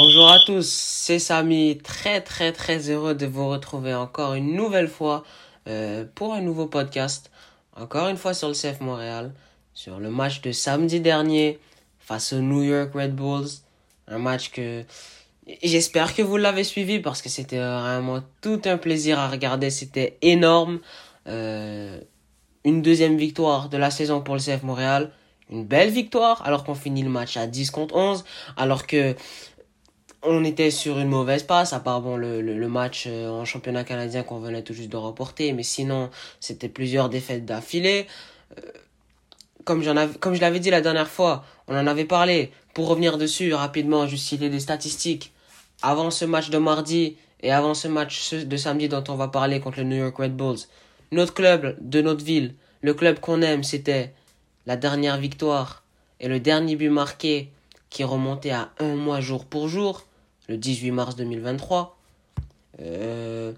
Bonjour à tous, c'est Samy, très très très heureux de vous retrouver encore une nouvelle fois euh, pour un nouveau podcast, encore une fois sur le CF Montréal, sur le match de samedi dernier face aux New York Red Bulls, un match que j'espère que vous l'avez suivi parce que c'était vraiment tout un plaisir à regarder, c'était énorme, euh, une deuxième victoire de la saison pour le CF Montréal, une belle victoire alors qu'on finit le match à 10 contre 11 alors que on était sur une mauvaise passe à part bon le, match euh, en championnat canadien qu'on venait tout juste de remporter mais sinon c'était plusieurs défaites d'affilée. Euh, comme je l'avais dit la dernière fois on en avait parlé. Pour revenir dessus rapidement juste citer des statistiques. Avant ce match de mardi et avant ce match de samedi dont on va parler contre le New York Red Bulls notre club de notre ville le club qu'on aime c'était la dernière victoire et le dernier but marqué qui remontait à un mois jour pour jour, le 18 mars 2023. Euh,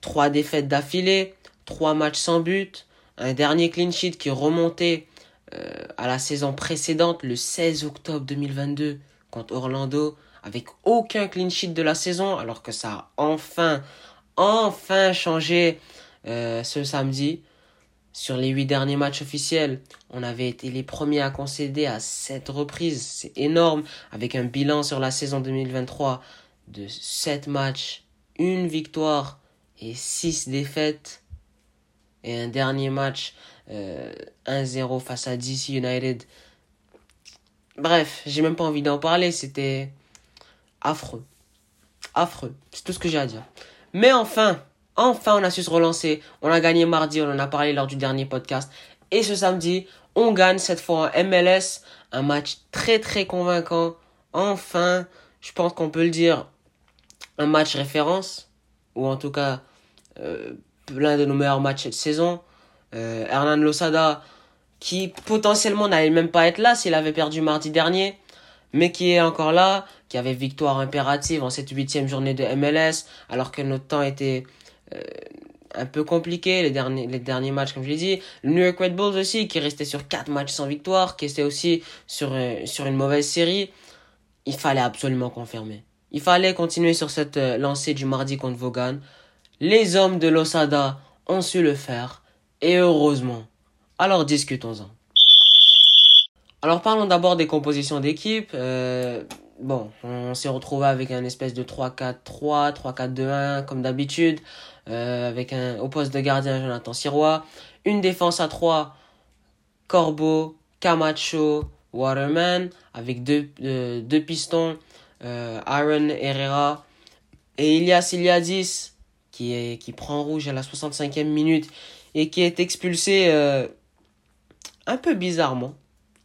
trois défaites d'affilée, trois matchs sans but, un dernier clean sheet qui remontait euh, à la saison précédente, le 16 octobre 2022, contre Orlando, avec aucun clean sheet de la saison, alors que ça a enfin, enfin changé euh, ce samedi. Sur les huit derniers matchs officiels, on avait été les premiers à concéder à sept reprises. C'est énorme, avec un bilan sur la saison 2023 de sept matchs, une victoire et six défaites. Et un dernier match, 1-0 euh, face à DC United. Bref, j'ai même pas envie d'en parler, c'était affreux. Affreux, c'est tout ce que j'ai à dire. Mais enfin, Enfin, on a su se relancer. On a gagné mardi, on en a parlé lors du dernier podcast. Et ce samedi, on gagne cette fois en MLS. Un match très très convaincant. Enfin, je pense qu'on peut le dire, un match référence. Ou en tout cas, euh, l'un de nos meilleurs matchs de saison. Euh, Hernan Losada, qui potentiellement n'allait même pas être là s'il avait perdu mardi dernier. Mais qui est encore là, qui avait victoire impérative en cette huitième journée de MLS, alors que notre temps était un peu compliqué les derniers, les derniers matchs, comme je l'ai dit. Le New York Red Bulls aussi, qui restait sur 4 matchs sans victoire, qui était aussi sur, euh, sur une mauvaise série. Il fallait absolument confirmer. Il fallait continuer sur cette euh, lancée du mardi contre Vaughan. Les hommes de l'Osada ont su le faire. Et heureusement. Alors discutons-en. Alors parlons d'abord des compositions d'équipe. bon, on s'est retrouvé avec un espèce de 3-4-3, 3-4-2-1 comme d'habitude. Euh, avec un, au poste de gardien Jonathan Sirois. Une défense à 3, Corbeau, Camacho, Waterman, avec deux, euh, deux pistons, euh, Aaron Herrera. Et Ilias Iliadis, qui, est, qui prend rouge à la 65e minute et qui est expulsé un peu bizarrement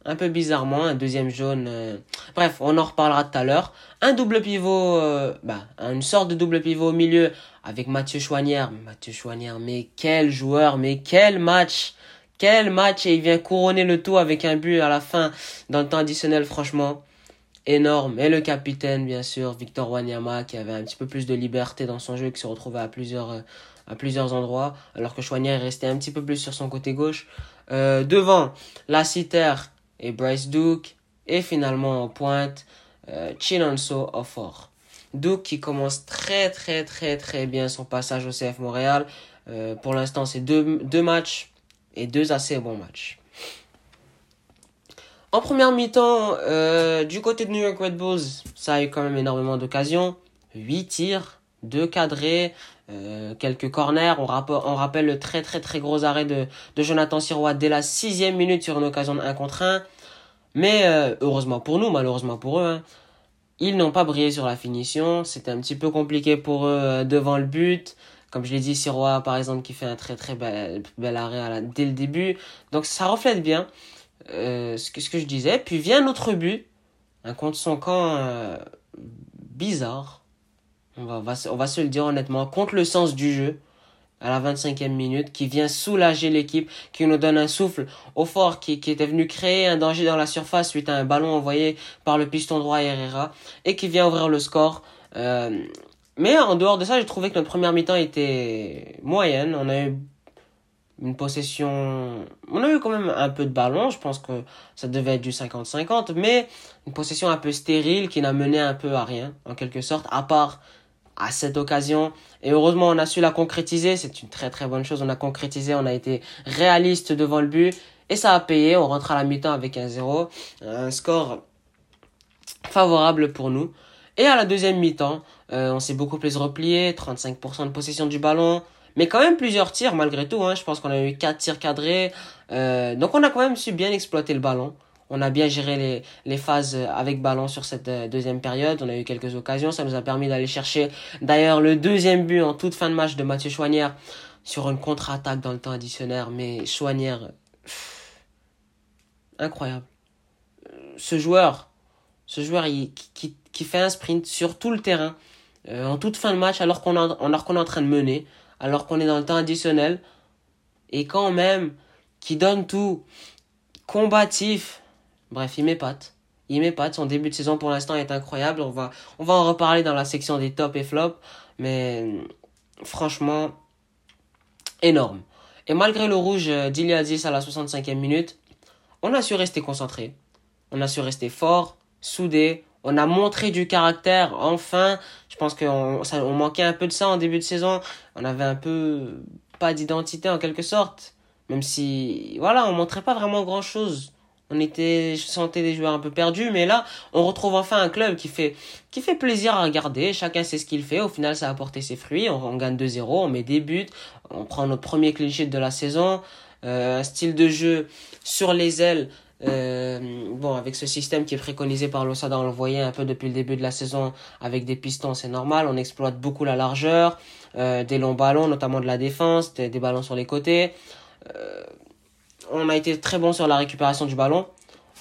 un peu bizarrement, un deuxième jaune. Euh, bref, on en reparlera tout à l'heure. Un double pivot, euh, bah, une sorte de double pivot au milieu avec Mathieu Chouanière. Mathieu Chouanière, mais quel joueur, mais quel match Quel match Et il vient couronner le tout avec un but à la fin dans le temps additionnel, franchement. Énorme. Et le capitaine, bien sûr, Victor Wanyama, qui avait un petit peu plus de liberté dans son jeu, qui se retrouvait à plusieurs, euh, endroits, alors que Chouanière restait un petit peu plus sur son côté gauche. devant, la Citer et Bryce Duke. Et finalement en pointe, euh, Chinonso Ofor. Duke qui commence très très très très bien son passage au CF Montréal. Euh, pour l'instant, c'est deux, deux matchs et deux assez bons matchs. En première mi-temps, euh, du côté de New York Red Bulls, ça a eu quand même énormément d'occasions. 8 tirs, 2 cadrés, euh, quelques corners. On, on, rappelle le très très très gros arrêt de, de Jonathan Sirois dès la sixième minute sur une occasion de 1 contre 1. Mais euh, heureusement pour nous, malheureusement pour eux, hein, ils n'ont pas brillé sur la finition. C'était un petit peu compliqué pour eux euh, devant le but. Comme je l'ai dit, Sirois par exemple qui fait un très très bel, bel arrêt à la, dès le début. Donc ça reflète bien ce, que, ce que je disais. Puis vient notre but, un contre son camp bizarre on va, on va se le dire honnêtement, contre le sens du jeu à la 25e minute, qui vient soulager l'équipe, qui nous donne un souffle au fort, qui, était venu créer un danger dans la surface suite à un ballon envoyé par le piston droit Herrera, et qui vient ouvrir le score. Euh, mais en dehors de ça, j'ai trouvé que notre première mi-temps était moyenne. On a eu une possession. On a eu quand même un peu de ballon, je pense que ça devait être du 50-50, mais une possession un peu stérile qui n'a mené un peu à rien, en quelque sorte, à part à cette occasion. Et heureusement, on a su la concrétiser, c'est une très très bonne chose, on a concrétisé, on a été réaliste devant le but, et ça a payé, on rentre à la mi-temps avec un 0, un score favorable pour nous. Et à la deuxième mi-temps, euh, on s'est beaucoup plus replié, 35% de possession du ballon, mais quand même plusieurs tirs malgré tout. Hein. Je pense qu'on a eu 4 tirs cadrés. Euh, donc on a quand même su bien exploiter le ballon. On a bien géré les, les phases avec ballon sur cette euh, deuxième période. On a eu quelques occasions. Ça nous a permis d'aller chercher d'ailleurs le deuxième but en toute fin de match de Mathieu Chouanière sur une contre-attaque dans le temps additionnel. Mais Chouanière, incroyable. Ce joueur, ce joueur il, qui, qui fait un sprint sur tout le terrain euh, en toute fin de match alors qu'on alors qu'on est en train de mener alors qu'on est dans le temps additionnel, et quand même, qui donne tout, combatif, bref, il m'épate. Il m'épate, son début de saison pour l'instant est incroyable, on va, on va en reparler dans la section des top et flop, mais franchement, énorme. Et malgré le rouge d'Iliadis à la 65e minute, on a su rester concentré, on a su rester fort, soudé, on a montré du caractère, enfin. Je pense qu'on on manquait un peu de ça en début de saison. On avait un peu pas d'identité en quelque sorte. Même si, voilà, on montrait pas vraiment grand chose. On était, je sentais des joueurs un peu perdus, mais là, on retrouve enfin un club qui fait, qui fait plaisir à regarder. Chacun sait ce qu'il fait. Au final, ça a apporté ses fruits. On, gagne 2-0, on met des buts, on prend notre premier sheet de la saison. Euh, un style de jeu sur les ailes euh, bon, avec ce système qui est préconisé par l'Osada, on le voyait un peu depuis le début de la saison avec des pistons, c'est normal. On exploite beaucoup la largeur, euh, des longs ballons, notamment de la défense, des, ballons sur les côtés. Euh, on a été très bon sur la récupération du ballon.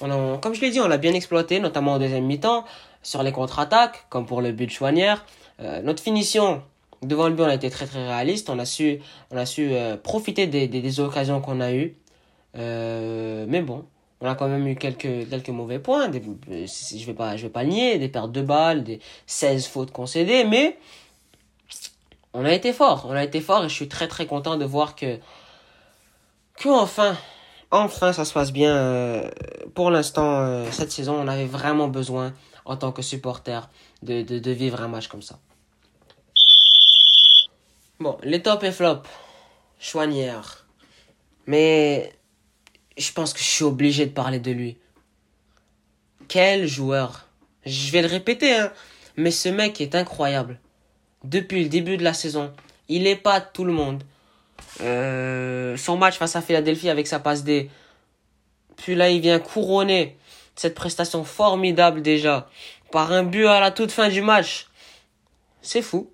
On comme je l'ai dit, on l'a bien exploité, notamment au deuxième mi-temps, sur les contre-attaques, comme pour le but de Chouanière. Euh, notre finition, devant le but, on a été très très réaliste. On a su, on a su euh, profiter des, des, occasions qu'on a eues. mais bon, on a quand même eu quelques, quelques mauvais points. Des, je vais pas, je vais pas nier, des pertes de balles, des 16 fautes concédées, mais on a été fort. On a été fort et je suis très très content de voir que, que enfin, enfin ça se passe bien. Euh, pour l'instant, euh, cette saison, on avait vraiment besoin, en tant que supporter, de, vivre un match comme ça. Bon, les top et flop. Chouanière. Mais je pense que je suis obligé de parler de lui. Quel joueur. Je vais le répéter, hein. Mais ce mec est incroyable. Depuis le début de la saison, il pas tout le monde. Euh, son match face à Philadelphie avec sa passe D. Puis là, il vient couronner cette prestation formidable déjà par un but à la toute fin du match. C'est fou.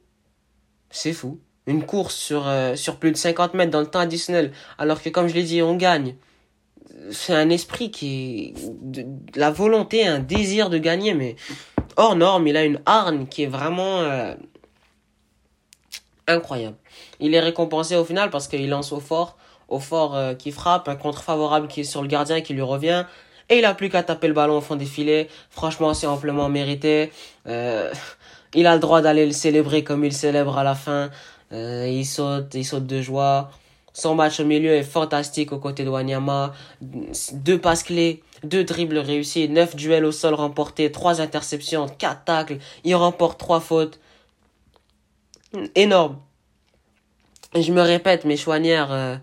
C'est fou. Une course sur, euh, sur plus de 50 mètres dans le temps additionnel. Alors que comme je l'ai dit, on gagne c'est un esprit qui est de, la volonté, un désir de gagner, mais hors norme. Il a une hargne qui est vraiment euh, incroyable. Il est récompensé au final parce qu'il lance au fort, au fort euh, qui frappe, un contre favorable qui est sur le gardien qui lui revient. Et il a plus qu'à taper le ballon au fond des filets. Franchement, c'est amplement mérité. Euh, il a le droit d'aller le célébrer comme il célèbre à la fin. il saute, il saute de joie. Son match au milieu est fantastique aux côtés de Wanyama. Deux passes clés, deux dribbles réussis, neuf duels au sol remportés, trois interceptions, quatre tacles. Il remporte trois fautes. Énorme. je me répète, mes Chouanières, euh,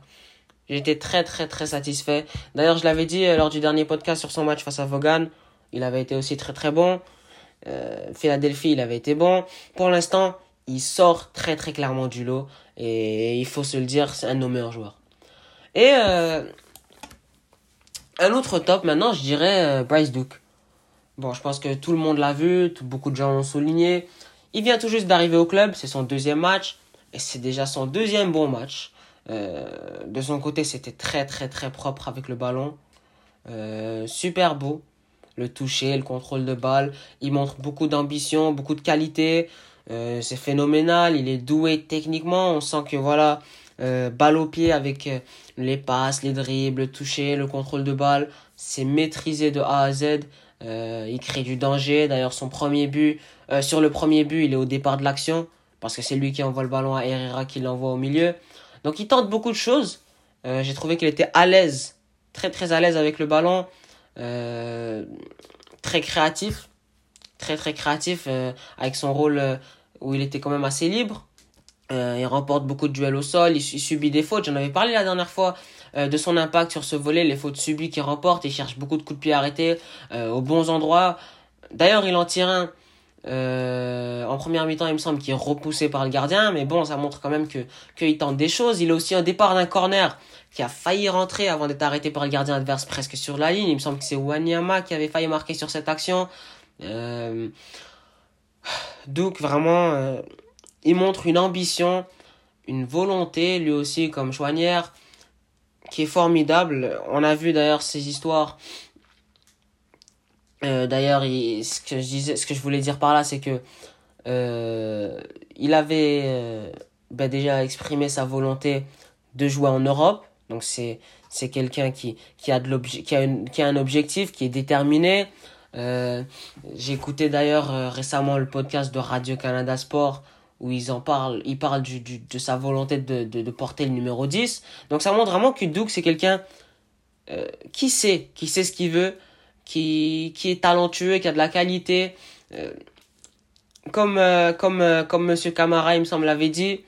j'étais très très très satisfait. D'ailleurs, je l'avais dit euh, lors du dernier podcast sur son match face à Vaughan. Il avait été aussi très très bon. Euh, Philadelphie, il avait été bon. Pour l'instant, il sort très très clairement du lot. Et il faut se le dire, c'est un de nos meilleurs joueurs. Et euh, un autre top maintenant, je dirais Bryce Duke. Bon, je pense que tout le monde l'a vu, beaucoup de gens l'ont souligné. Il vient tout juste d'arriver au club, c'est son deuxième match. Et c'est déjà son deuxième bon match. Euh, de son côté, c'était très très très propre avec le ballon. super beau. Le toucher, le contrôle de balle. Il montre beaucoup d'ambition, beaucoup de qualité. Euh, c'est phénoménal, il est doué techniquement, on sent que voilà, euh, balle au pied avec euh, les passes, les dribbles, le toucher, le contrôle de balle, c'est maîtrisé de A à Z. il crée du danger. D'ailleurs, son premier but, sur le premier but, il est au départ de l'action parce que c'est lui qui envoie le ballon à Herrera qui l'envoie au milieu. Donc il tente beaucoup de choses. J'ai trouvé qu'il était à l'aise, très très à l'aise avec le ballon, très créatif, très très créatif avec son rôle où il était quand même assez libre. il remporte beaucoup de duels au sol, il, subit des fautes. J'en avais parlé la dernière fois de son impact sur ce volet, les fautes subies qu'il remporte. Il cherche beaucoup de coups de pied arrêtés aux bons endroits. D'ailleurs, il en tire un euh, en première mi-temps, il me semble qu'il est repoussé par le gardien, mais bon, ça montre quand même que qu'il tente des choses. Il a aussi un départ d'un corner qui a failli rentrer avant d'être arrêté par le gardien adverse presque sur la ligne. Il me semble que c'est Wanyama qui avait failli marquer sur cette action. Euh, donc vraiment, euh, il montre une ambition, une volonté, lui aussi comme Chouanière, qui est formidable. On a vu d'ailleurs ces histoires euh, d'ailleurs, ce que je disais, ce que je voulais dire par là, c'est que euh, il avait euh, ben déjà exprimé sa volonté de jouer en Europe. Donc c'est c'est quelqu'un qui qui a de qui a qui a un objectif, qui est déterminé. J'ai écouté d'ailleurs récemment le podcast de Radio Canada Sport où ils en parlent, ils parlent du, du, de sa volonté de, de, de, porter le numéro 10. Donc ça montre vraiment que Duke c'est quelqu'un qui sait, qui sait ce qu'il veut, qui, qui est talentueux, qui a de la qualité. Euh, comme, euh, comme, euh, comme Monsieur Camara, il me semble, l'avait dit,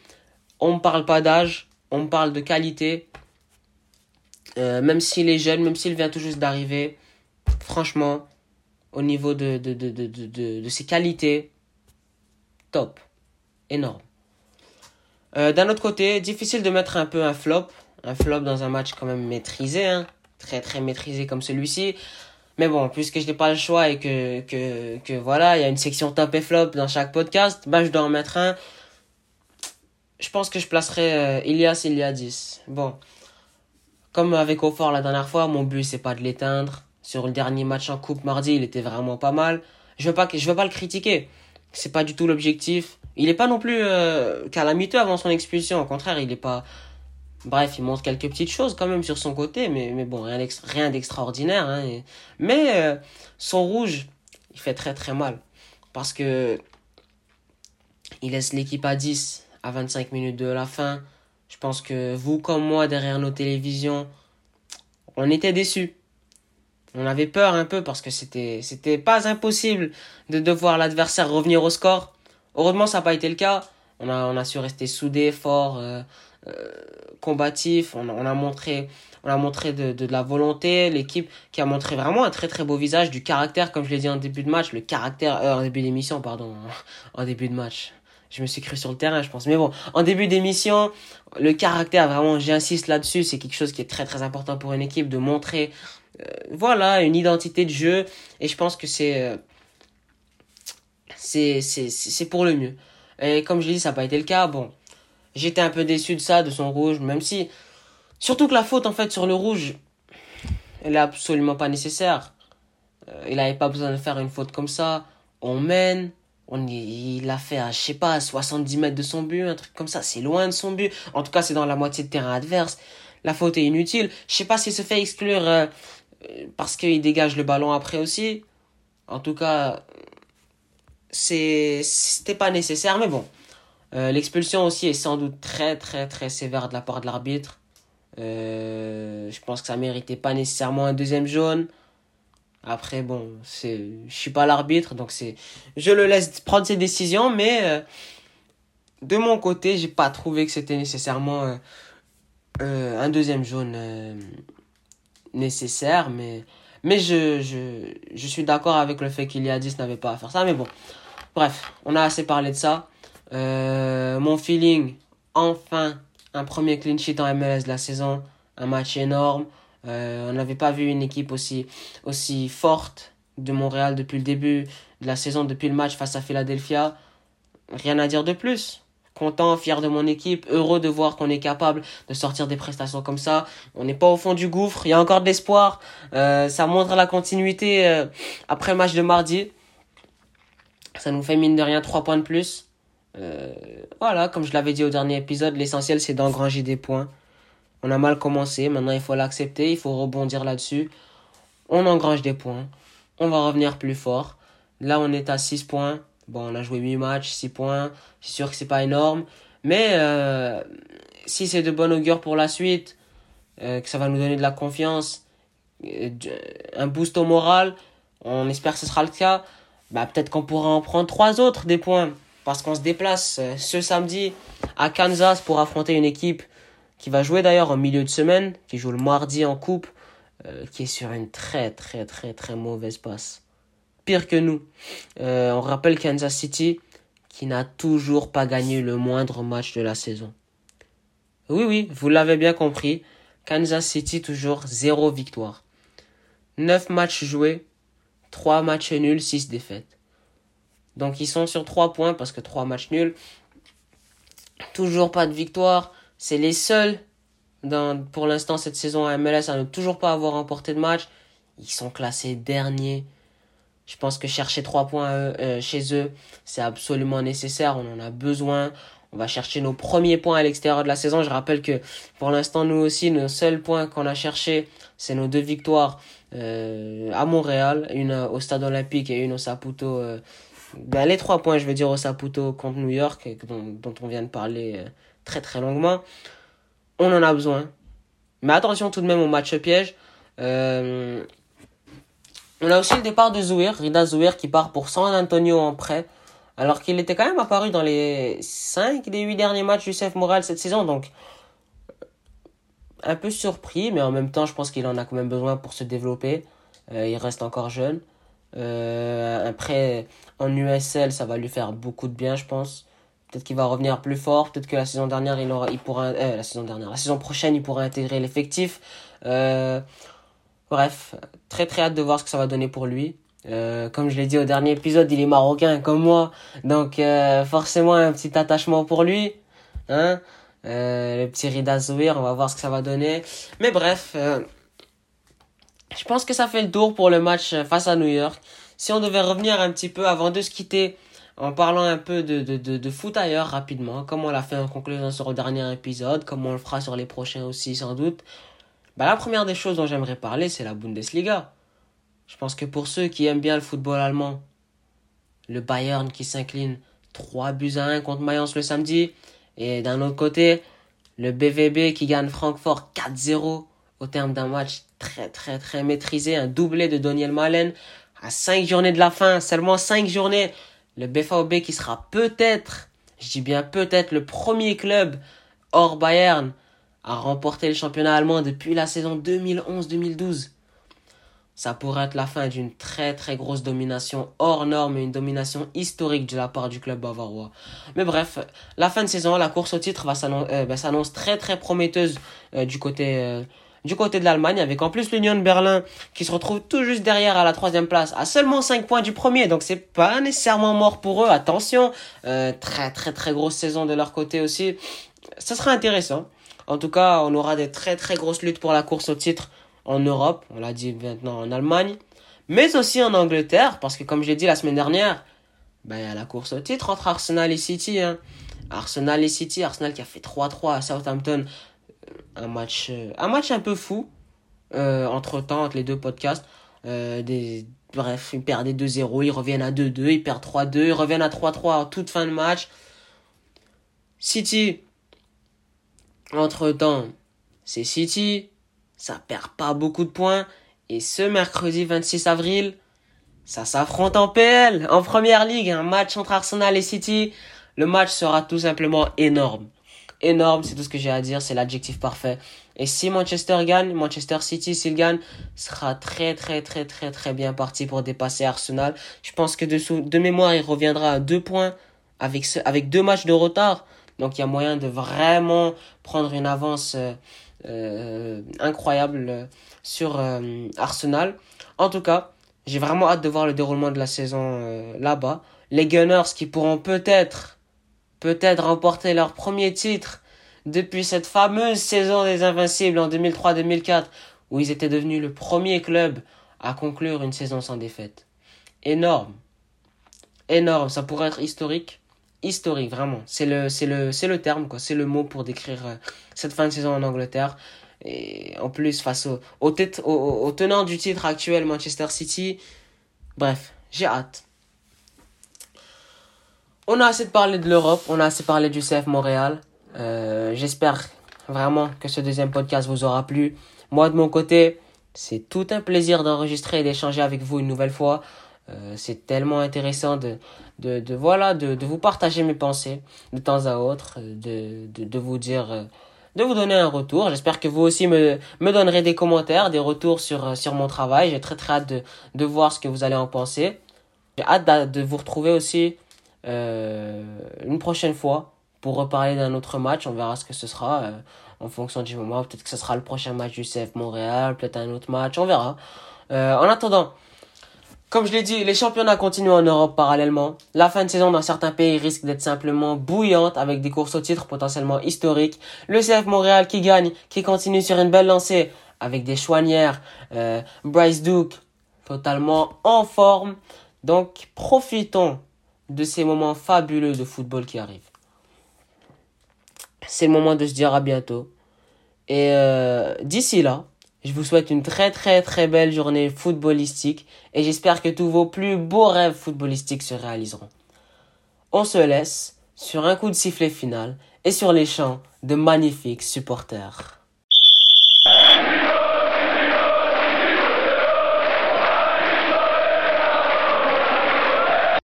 on ne parle pas d'âge, on parle de qualité. même s'il est jeune, même s'il vient tout juste d'arriver, franchement, au niveau de, de, de, de, de, de ses qualités, top. Énorme. D'un autre côté, difficile de mettre un peu un flop. Un flop dans un match quand même maîtrisé, hein. très très maîtrisé comme celui-ci. Mais bon, puisque je n'ai pas le choix et que, que, que voilà, il y a une section top et flop dans chaque podcast, bah je dois en mettre un. Je pense que je placerai euh, Ilias Iliadis. Bon. Comme avec Aufort la dernière fois, mon but c'est pas de l'éteindre. Sur le dernier match en coupe mardi, il était vraiment pas mal. Je veux pas je veux pas le critiquer. C'est pas du tout l'objectif. Il est pas non plus euh, calamiteux avant son expulsion, au contraire, il est pas Bref, il montre quelques petites choses quand même sur son côté, mais, mais bon, rien d'extraordinaire. Hein, Mais euh, son rouge, il fait très très mal. Parce que il laisse l'équipe à 10 à 25 minutes de la fin. Je pense que vous comme moi, derrière nos télévisions, on était déçus. On avait peur un peu parce que c'était c'était pas impossible de devoir l'adversaire revenir au score. Heureusement, ça n'a pas été le cas. On a, on a su rester soudés, forts. Euh, euh, combatif, on, on, a montré, on a montré de, de, la volonté, l'équipe qui a montré vraiment un très très beau visage, du caractère, comme je l'ai dit en début de match, le caractère, euh, en début d'émission, pardon, en début de match. Je me suis cru sur le terrain, je pense. Mais bon, en début d'émission, le caractère, vraiment, j'insiste là-dessus, c'est quelque chose qui est très très important pour une équipe de montrer, voilà, une identité de jeu. Et je pense que c'est, euh, c'est, c'est, pour le mieux. Et comme je l'ai dit, ça n'a pas été le cas. Bon, J'étais un peu déçu de ça, de son rouge, même si. Surtout que la faute, en fait, sur le rouge, elle est absolument pas nécessaire. Euh, il n'avait pas besoin de faire une faute comme ça. On mène. On il l'a fait à, je sais pas, à 70 mètres de son but, un truc comme ça. C'est loin de son but. En tout cas, c'est dans la moitié de terrain adverse. La faute est inutile. Je sais pas s'il se fait exclure euh, parce qu'il dégage le ballon après aussi. En tout cas, c'était pas nécessaire, mais bon. Euh, l'expulsion aussi est sans doute très très très sévère de la part de l'arbitre. Euh, je pense que ça méritait pas nécessairement un deuxième jaune. Après bon, c'est je suis pas l'arbitre donc c'est je le laisse prendre ses décisions mais euh, de mon côté, j'ai pas trouvé que c'était nécessairement un deuxième jaune nécessaire mais mais je, je, je suis d'accord avec le fait qu'il y a 10 n'avait pas à faire ça mais bon. Bref, on a assez parlé de ça. Euh, mon feeling, enfin, un premier clean sheet en MLS de la saison. Un match énorme. Euh, on n'avait pas vu une équipe aussi, aussi forte de Montréal depuis le début de la saison, depuis le match face à Philadelphia. Rien à dire de plus. Content, fier de mon équipe, heureux de voir qu'on est capable de sortir des prestations comme ça. On n'est pas au fond du gouffre, il y a encore de l'espoir. Euh, ça montre la continuité après le match de mardi. Ça nous fait mine de rien 3 points de plus. Euh, voilà, comme je l'avais dit au dernier épisode, l'essentiel c'est d'engranger des points. On a mal commencé, maintenant il faut l'accepter, il faut rebondir là-dessus. On engrange des points, on va revenir plus fort. Là on est à 6 points. Bon, on a joué 8 matchs, 6 points. C'est sûr que c'est pas énorme. Mais euh, si c'est de bon augure pour la suite, que ça va nous donner de la confiance, un boost au moral. On espère que ce sera le cas. Bah, peut-être qu'on pourra en prendre trois autres des points. Parce qu'on se déplace ce samedi à Kansas pour affronter une équipe qui va jouer d'ailleurs en milieu de semaine, qui joue le mardi en coupe, qui est sur une très très très très mauvaise passe. Pire que nous. on rappelle Kansas City, qui n'a toujours pas gagné le moindre match de la saison. Oui, oui, vous l'avez bien compris. Kansas City toujours zéro victoire. 9 matchs joués, 3 matchs nuls, 6 défaites. Donc ils sont sur 3 points parce que 3 matchs nuls. Toujours pas de victoire. C'est les seuls pour l'instant cette saison à MLS à ne toujours pas avoir remporté de match. Ils sont classés derniers. Je pense que chercher trois points euh, chez eux, c'est absolument nécessaire. On en a besoin. On va chercher nos premiers points à l'extérieur de la saison. Je rappelle que pour l'instant, nous aussi, nos seuls points qu'on a cherchés, c'est nos deux victoires euh, à Montréal, une au Stade Olympique et une au Saputo. Euh, ben, les trois points, je veux dire, au Saputo contre New York, dont, dont on vient de parler très très longuement. On en a besoin. Mais attention tout de même au match piège. On a aussi le départ de Zouir, Rida Zouir qui part pour San Antonio en prêt. Alors qu'il était quand même apparu dans les 5 des 8 derniers matchs du CF Moral cette saison. Donc, un peu surpris, mais en même temps, je pense qu'il en a quand même besoin pour se développer. Euh, il reste encore jeune. Euh, un prêt en USL, ça va lui faire beaucoup de bien, je pense. Peut-être qu'il va revenir plus fort. Peut-être que la saison dernière, il aura, il pourra, euh, la saison dernière, la saison prochaine, il pourra intégrer l'effectif. Euh, Bref, très très hâte de voir ce que ça va donner pour lui. Euh, comme je l'ai dit au dernier épisode, il est marocain comme moi, donc euh, forcément un petit attachement pour lui. Hein euh, le petit Rida Zouir, on va voir ce que ça va donner. Mais bref, je pense que ça fait le tour pour le match face à New York. Si on devait revenir un petit peu avant de se quitter, en parlant un peu de, de, foot ailleurs rapidement, comme on l'a fait en conclusion sur le dernier épisode, comme on le fera sur les prochains aussi sans doute. Bah, la première des choses dont j'aimerais parler, c'est la Bundesliga. Je pense que pour ceux qui aiment bien le football allemand, le Bayern qui s'incline 3 buts à 1 contre Mayence le samedi, et d'un autre côté, le BVB qui gagne Francfort 4-0 au terme d'un match très très très maîtrisé, un doublé de Daniel Malen à 5 journées de la fin, seulement 5 journées. Le BVB qui sera peut-être, je dis bien peut-être, le premier club hors Bayern a remporté le championnat allemand depuis la saison 2011-2012. Ça pourrait être la fin d'une très très grosse domination hors norme et une domination historique de la part du club bavarois. Mais bref, la fin de saison, la course au titre va euh, ben, s'annonce très très prometteuse euh, du côté euh, du côté de l'Allemagne, avec en plus l'Union de Berlin qui se retrouve tout juste derrière à la troisième place, à seulement 5 points du premier, donc c'est pas nécessairement mort pour eux, attention, très très très grosse saison de leur côté aussi, ça sera intéressant. En tout cas, on aura des très très grosses luttes pour la course au titre en Europe, on l'a dit maintenant en Allemagne, mais aussi en Angleterre, parce que comme j'ai dit la semaine dernière, ben, il y a la course au titre entre Arsenal et City. Hein. Arsenal et City, Arsenal qui a fait 3-3 à Southampton, euh, un match, euh, un match un peu fou, euh, entre temps, entre les deux podcasts. bref, ils perdent 2-0, ils reviennent à 2-2, ils perdent 3-2, ils reviennent à 3-3 en toute fin de match. City, entre-temps, c'est City, ça perd pas beaucoup de points. Et ce mercredi 26 avril, ça s'affronte en PL, en Première Ligue, un match entre Arsenal et City. Le match sera tout simplement énorme. Énorme, c'est tout ce que j'ai à dire, c'est l'adjectif parfait. Et si Manchester gagne, Manchester City, s'il gagne, sera très très très très très bien parti pour dépasser Arsenal. Je pense que de, mémoire, il reviendra à deux points avec, avec deux matchs de retard. Donc il y a moyen de vraiment prendre une avance euh, euh, incroyable sur euh, Arsenal. En tout cas, j'ai vraiment hâte de voir le déroulement de la saison là-bas. Les Gunners qui pourront peut-être, peut-être remporter leur premier titre depuis cette fameuse saison des Invincibles en 2003-2004 où ils étaient devenus le premier club à conclure une saison sans défaite. Énorme. Énorme. Ça pourrait être historique historique, vraiment. C'est le, c'est le, c'est le terme, quoi. C'est le mot pour décrire euh, cette fin de saison en Angleterre. Et en plus, face au, au, tenant du titre actuel, Manchester City. Bref, j'ai hâte. On a assez de parler de l'Europe, on a assez parlé du CF Montréal. Euh, j'espère vraiment que ce deuxième podcast vous aura plu. Moi, de mon côté, c'est tout un plaisir d'enregistrer et d'échanger avec vous une nouvelle fois. Euh, c'est tellement intéressant de, de, voilà, de, vous partager mes pensées de temps à autre, de, de, vous dire, euh, de vous donner un retour. J'espère que vous aussi me, donnerez des commentaires, des retours sur, euh, mon travail. J'ai très très hâte de, voir ce que vous allez en penser. J'ai hâte de vous retrouver aussi euh, une prochaine fois pour reparler d'un autre match. On verra ce que ce sera euh, en fonction du moment. Peut-être que ce sera le prochain match du CF Montréal, peut-être un autre match, on verra. Euh, en attendant, comme je l'ai dit, les championnats continuent en Europe parallèlement. La fin de saison dans certains pays risque d'être simplement bouillante avec des courses au titre potentiellement historiques. Le CF Montréal qui gagne, qui continue sur une belle lancée avec des chouanières. Euh, Bryce Duke totalement en forme. Donc profitons de ces moments fabuleux de football qui arrivent. C'est le moment de se dire à bientôt. Et euh, d'ici là, je vous souhaite une très très très belle journée footballistique et j'espère que tous vos plus beaux rêves footballistiques se réaliseront. On se laisse sur un coup de sifflet final et sur les chants de magnifiques supporters.